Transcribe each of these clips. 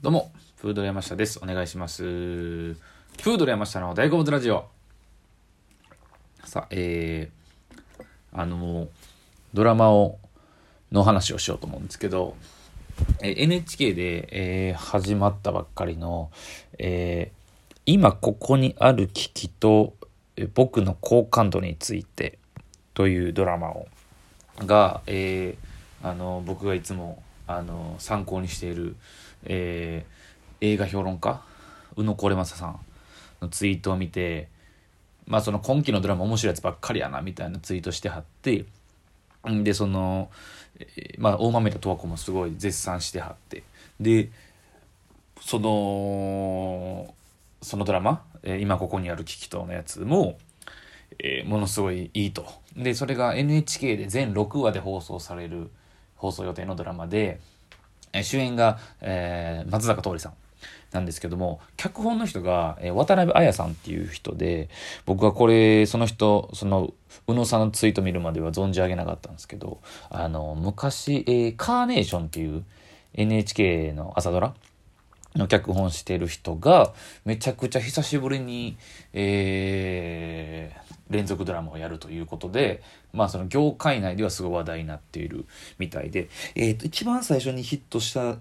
どうも、フード山下です。お願いします。フード山下の大好物ラジオ。さあ、えー、あの、ドラマを、の話をしようと思うんですけど、えー NHK で、えー始まったばっかりの、えー今ここにある危機と、えー僕の好感度についてというドラマを、が、えーあの、僕がいつも、あの、参考にしている、えー映画評論家宇野これまささんのツイートを見てまあその今期のドラマ面白いやつばっかりやなみたいなツイートしてはってでその、まあ大豆田十和子もすごい絶賛してはってでそのそのドラマ「え今ここにある危機と」のやつも、えーものすごいいいと。でそれが NHK で全6話で放送される放送予定のドラマで、え主演が、えー松坂桃李さんなんですけども脚本の人が、えー渡辺彩さんっていう人で僕はこれその人その宇野さんのツイート見るまでは存じ上げなかったんですけどあの昔、えーカーネーションっていう NHK の朝ドラの脚本してる人がめちゃくちゃ久しぶりに、えー連続ドラマをやるということで、まあその業界内ではすごい話題になっているみたいで、えーと、一番最初にヒットした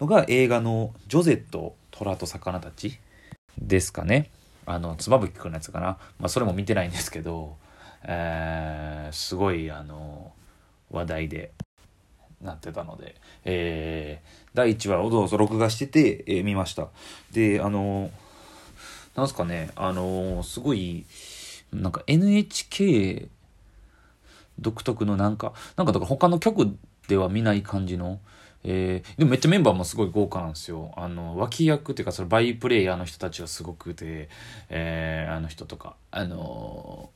のが映画のジョゼと虎と魚たちですかね。あの、妻夫木くんのやつかな。まあそれも見てないんですけど、えーすごいあの、話題でなってたので、えー第1話をどうぞ録画してて、えー見ました。で、あの、なんすかね、あの、すごい、なんか NHK 独特のなんか、なんかだから他の局では見ない感じの、えーでもめっちゃメンバーもすごい豪華なんですよ。あの、脇役っていうか、そのバイプレイヤーの人たちがすごくて、えーあの人とか、あの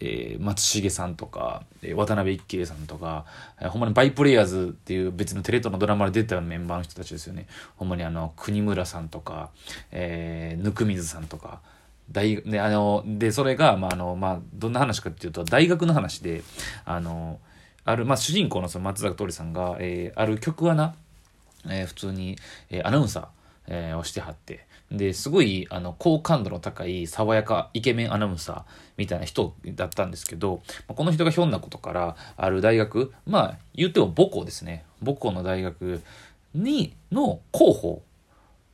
えー松重さんとか、えー渡辺一慶さんとか、えーほんまにバイプレイヤーズっていう別のテレ東のドラマで出てたメンバーの人たちですよね。ほんまにあの、国村さんとか、えー、温水さんとか、大で、あの、で、それが、まあ、あの、まあ、どんな話かっていうと、大学の話で、あの、ある、まあ、主人公のその松坂桃李さんが、えーある曲穴、えー普通に、えーアナウンサー、えーをしてはって、で、すごい、あの、好感度の高い、爽やか、イケメンアナウンサーみたいな人だったんですけど、この人がひょんなことから、ある大学、まあ、言っても母校ですね。母校の大学に、の広報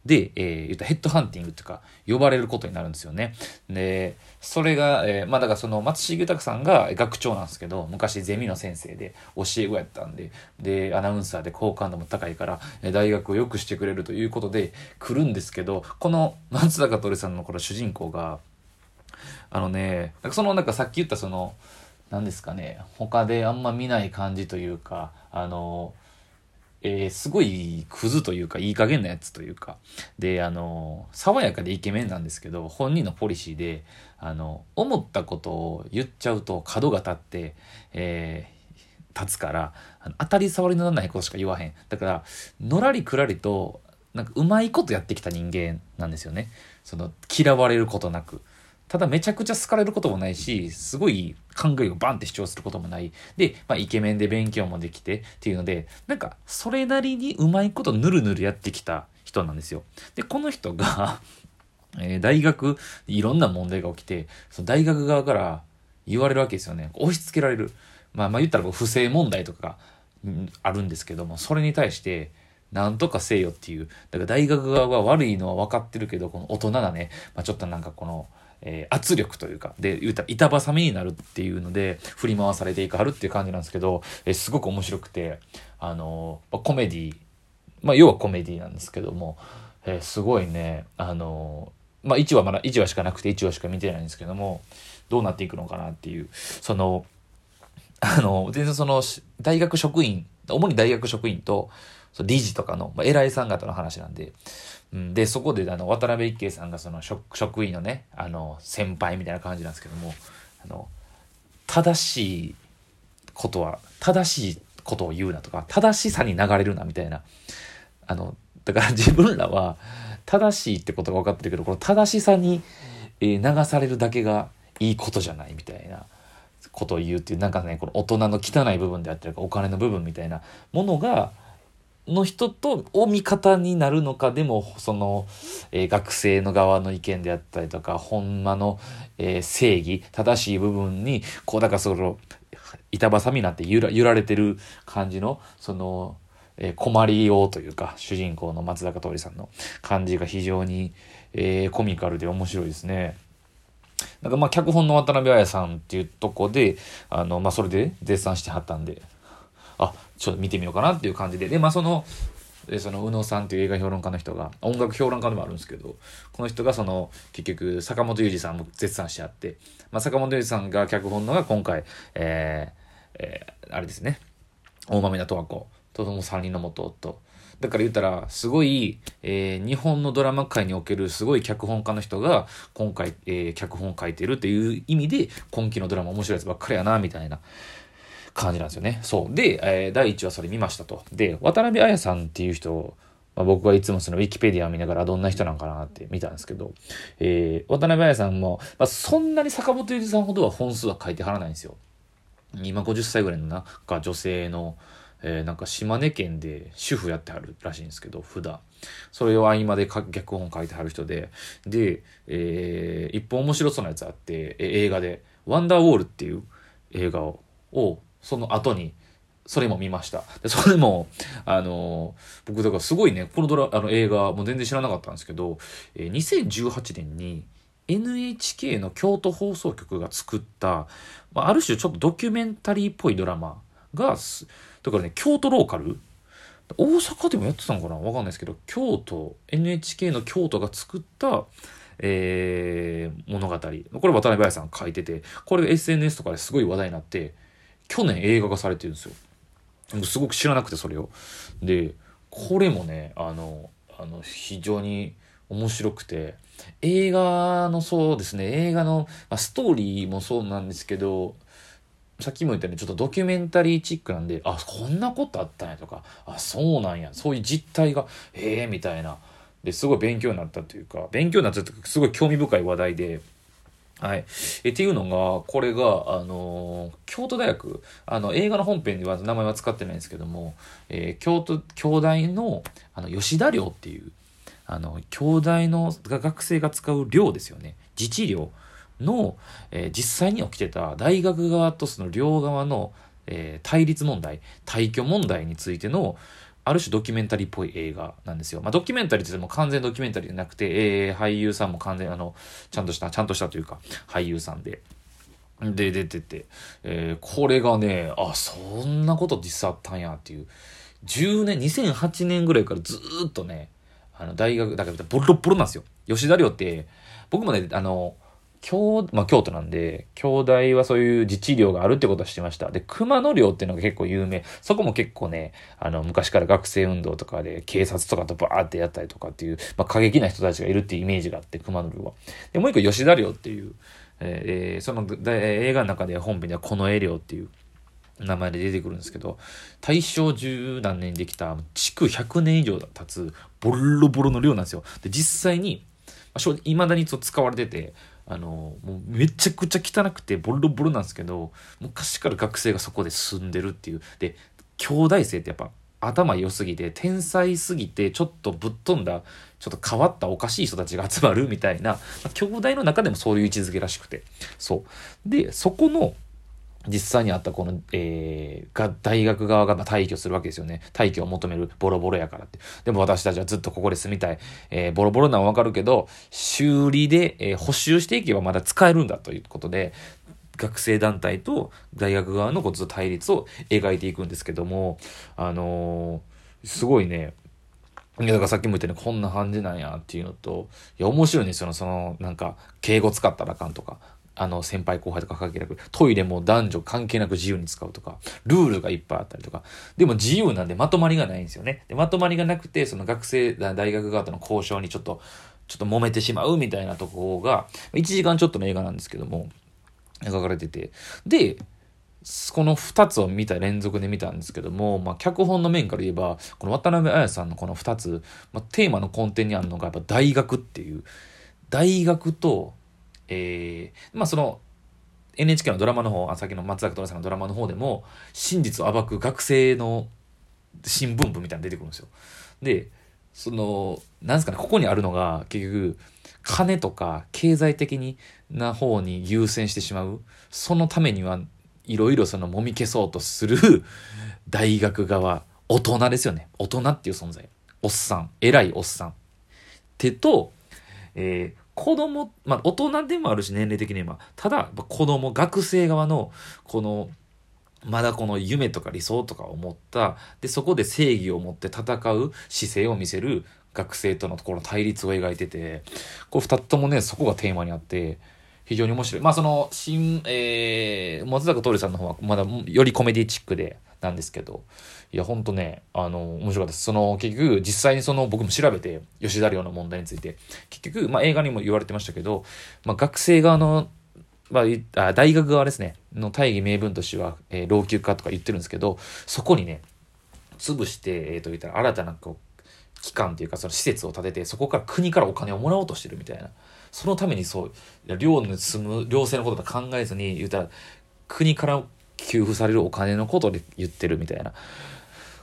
で、えー、言ったヘッドハンティングっていうか、呼ばれることになるんですよね。で、それが、えーまあだからその松重豊さんが学長なんですけど、昔ゼミの先生で教え子やったんで、で、アナウンサーで好感度も高いから、大学を良くしてくれるということで来るんですけど、この松坂桃李さんのこの主人公が、あのね、そのなんかさっき言ったその、何ですかね、他であんま見ない感じというか、あの、えーすごいクズというかいい加減なやつというか。であの爽やかでイケメンなんですけど本人のポリシーであの思ったことを言っちゃうと角が立って、えー立つから当たり障りのないことしか言わへん。だからのらりくらりとなんかうまいことやってきた人間なんですよね。その嫌われることなく。ただめちゃくちゃ好かれることもないし、すごい考えをバンって主張することもない。で、まあイケメンで勉強もできてっていうので、なんかそれなりにうまいことぬるぬるやってきた人なんですよ。で、この人が、えー大学、いろんな問題が起きて、その大学側から言われるわけですよね。押し付けられる。まあまあ言ったら不正問題とかがあるんですけども、それに対して、なんとかせよっていう。だから大学側が悪いのは分かってるけど、この大人なね、まあ、ちょっとなんかこの、えー圧力というか、で、言うたら板挟みになるっていうので、振り回されていかはるっていう感じなんですけど、えーすごく面白くて、あのーコメディまあ要はコメディなんですけども、えーすごいね、あのまあ1話まだ1話しかなくて1話しか見てないんですけども、どうなっていくのかなっていう、その、あの、全然その、大学職員、主に大学職員と、理事とかの、まあ、偉いさん方の話なんで、で、そこで、あの、渡辺一慶さんがその職、職員のね、あの、先輩みたいな感じなんですけども、あの、正しいことは、正しいことを言うなとか、正しさに流れるなみたいな、あの、だから 自分らは、正しいってことが分かってるけど、この正しさに、え流されるだけがいいことじゃないみたいな。ことを言うっていうなんかねこの大人の汚い部分であったりお金の部分みたいなものがの人と、を味方になるのか、でも、その、えー、学生の側の意見であったりとか、ほんまの、えー、正義、正しい部分に、こう、だからその、板挟みになって揺ら揺られてる感じの、その、えー、困りようというか、主人公の松坂桃李さんの感じが非常に、えー、コミカルで面白いですね。なんかまあ脚本の渡辺彩さんっていうとこで、あの、まあそれで絶賛してはったんで、あ、ちょっと見てみようかなっていう感じで、で、まあその、でその宇野さんっていう映画評論家の人が音楽評論家でもあるんですけどこの人がその結局坂本裕二さんも絶賛してあって、まあ、坂本裕二さんが脚本のが今回、えーえー、あれですね。大豆田十和子。とも3人の元夫。だから言ったら、すごい、えー、日本のドラマ界におけるすごい脚本家の人が、今回、えー、脚本を書いてるっていう意味で、今期のドラマ面白いやつばっかりやな、みたいな。感じなんですよね。そう。で、えー、第1話それ見ましたと。で、渡辺彩さんっていう人まあ、僕はいつもそのウィキペディア見ながらどんな人なんかなって見たんですけど、えー、渡辺彩さんも、まあ、そんなに坂本龍一さんほどは本数は書いてはらないんですよ。今50歳ぐらいのなんか女性の、えー、なんか島根県で主婦やってはるらしいんですけど、普段。それを合間で脚本書いてはる人で、で、えー、一本面白そうなやつあって、え映画で、ワンダーウォールっていう映画を、をその後に、それも見ました。で、それも、あのー、僕だからすごいね、このドラ、あの映画も全然知らなかったんですけど、えー、2018年に NHK の京都放送局が作った、まあ、ある種ちょっとドキュメンタリーっぽいドラマが、だからね、京都ローカル？大阪でもやってたのかな？わかんないですけど、京都、NHK の京都が作った、えー、物語。これ渡辺彩さん書いてて、これ SNS とかですごい話題になって、去年映画化されてるんですよ。すごく知らなくて、それを。で、これもね、あの、あの、非常に面白くて、映画のそうですね、映画の、まあ、ストーリーもそうなんですけど、さっきも言ったようにちょっとドキュメンタリーチックなんで、あ、こんなことあったんやとか、あ、そうなんや、そういう実態が、ええー、みたいな。で、すごい勉強になったというか、勉強になったというか、すごい興味深い話題で、はい。え、っていうのが、これが、あのー、京都大学、あの、映画の本編では名前は使ってないんですけども、えー、京都、京大の、あの、吉田寮っていう、あの、京大の学生が使う寮ですよね。自治寮。の、えー、実際に起きてた大学側とその両側の、え、対立問題、退去問題についての、ある種ドキュメンタリーっぽい映画なんですよ。まあ、ドキュメンタリーって言っても完全ドキュメンタリーじゃなくて、えー、俳優さんも完全、あの、ちゃんとした、ちゃんとしたというか、俳優さんで。で、出てて、えー、これがね、あ、そんなこと実際あったんやっていう。10年、2008年ぐらいからずっとね、あの、大学、だからボロボロなんですよ。吉田寮って、僕もね、あの、京、まあ、京都なんで、京大はそういう自治寮があるってことは知ってました。で、熊野寮っていうのが結構有名。そこも結構ね、あの、昔から学生運動とかで警察とかとバーってやったりとかっていう、まあ、過激な人たちがいるっていうイメージがあって、熊野寮は。で、もう一個吉田寮っていう、えー、その映画の中で本編ではこの絵寮っていう名前で出てくるんですけど、大正十何年にできた、築100年以上経つ、ボロボロの寮なんですよ。で、実際に、まあ、未だに使われてて、あのもうめちゃくちゃ汚くてボロボロなんですけど昔から学生がそこで住んでるっていう。で兄弟生ってやっぱ頭良すぎて天才すぎてちょっとぶっ飛んだちょっと変わったおかしい人たちが集まるみたいな、まあ、兄弟の中でもそういう位置づけらしくて。そう。でそこの実際にあったこの、えー、が、大学側が退去するわけですよね。退去を求めるボロボロやからって。でも私たちはずっとここで住みたい。えー、ボロボロなのはわかるけど、修理で、えー、補修していけばまだ使えるんだということで、学生団体と大学側のこう対立を描いていくんですけども、あのー、すごいね、いや、だからさっきも言ったようにこんな感じなんやっていうのと、いや、面白いんですよ。その、なんか、敬語使ったらあかんとか、あの、先輩後輩とか関係なく、トイレも男女関係なく自由に使うとか、ルールがいっぱいあったりとか、でも自由なんでまとまりがないんですよね。で、まとまりがなくて、その学生、大学側との交渉にちょっと、ちょっと揉めてしまうみたいなところが、1時間ちょっとの映画なんですけども、描かれてて、で、この2つを見た連続で見たんですけども、まあ、脚本の面から言えば、この渡辺彩さんのこの2つ、まあ、テーマの根底にあるのがやっぱ大学っていう、大学とえー、まあその NHK のドラマの方、あ、さっきの松坂桃さんのドラマの方でも、真実を暴く学生の新聞部みたいなの出てくるんですよ。で、その、なんですかね、ここにあるのが、結局、金とか経済的にな方に優先してしまう。そのためにはいろいろその揉み消そうとする大学側、大人ですよね。大人っていう存在。おっさん。偉いおっさん。手と、えー、子供、まあ大人でもあるし年齢的には、ただ子供、学生側のこのまだこの夢とか理想とかを持った、で、そこで正義を持って戦う姿勢を見せる学生とのこの対立を描いてて、これ二つともね、そこがテーマにあって、非常に面白い。まあその、新、えー、松坂桃李さんの方はまだよりコメディチックで、なんですけど、いや、ほんとね、あの、面白かったです。その、結局、実際にその、僕も調べて、吉田寮の問題について、結局、まあ映画にも言われてましたけど、まあ学生側のまあ、大学側ですね、の大義名分としては、えー、老朽化とか言ってるんですけど、そこにね、潰して、えっ、ー、と、言ったら新たなこう、機関というか、その施設を建てて、そこから国からお金をもらおうとしてるみたいな。そのためにそう、寮に住む、寮生のことと考えずに、言ったら、国から給付されるお金のことで言ってるみたいな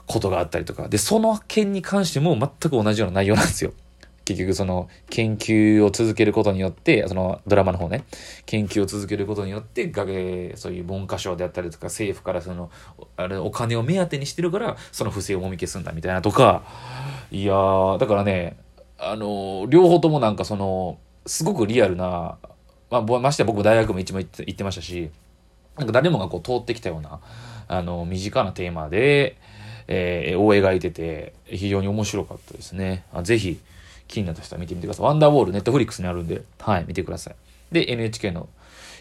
ことがあったりとか。で、その件に関しても全く同じような内容なんですよ。結局その研究を続けることによって、そのドラマの方ね、研究を続けることによって、えそういう文科省であったりとか政府からその、あれ、お金を目当てにしてるから、その不正をもみ消すんだみたいなとか、いやー、だからね、あの、両方ともなんかその、すごくリアルな、まあ、まして僕大学も一番行って行ってましたし、なんか誰もがこう通ってきたような、あの、身近なテーマで、えー、を描いてて、非常に面白かったですね。あぜひ、気になった人は見てみてください。ワンダーウォール、ネットフリックスにあるんで、はい、見てください。で、NHK の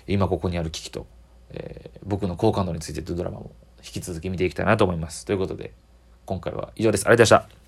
今ここにある危機と、えー、僕の好感度についてというドラマも引き続き見ていきたいなと思います。ということで、今回は以上です。ありがとうございました。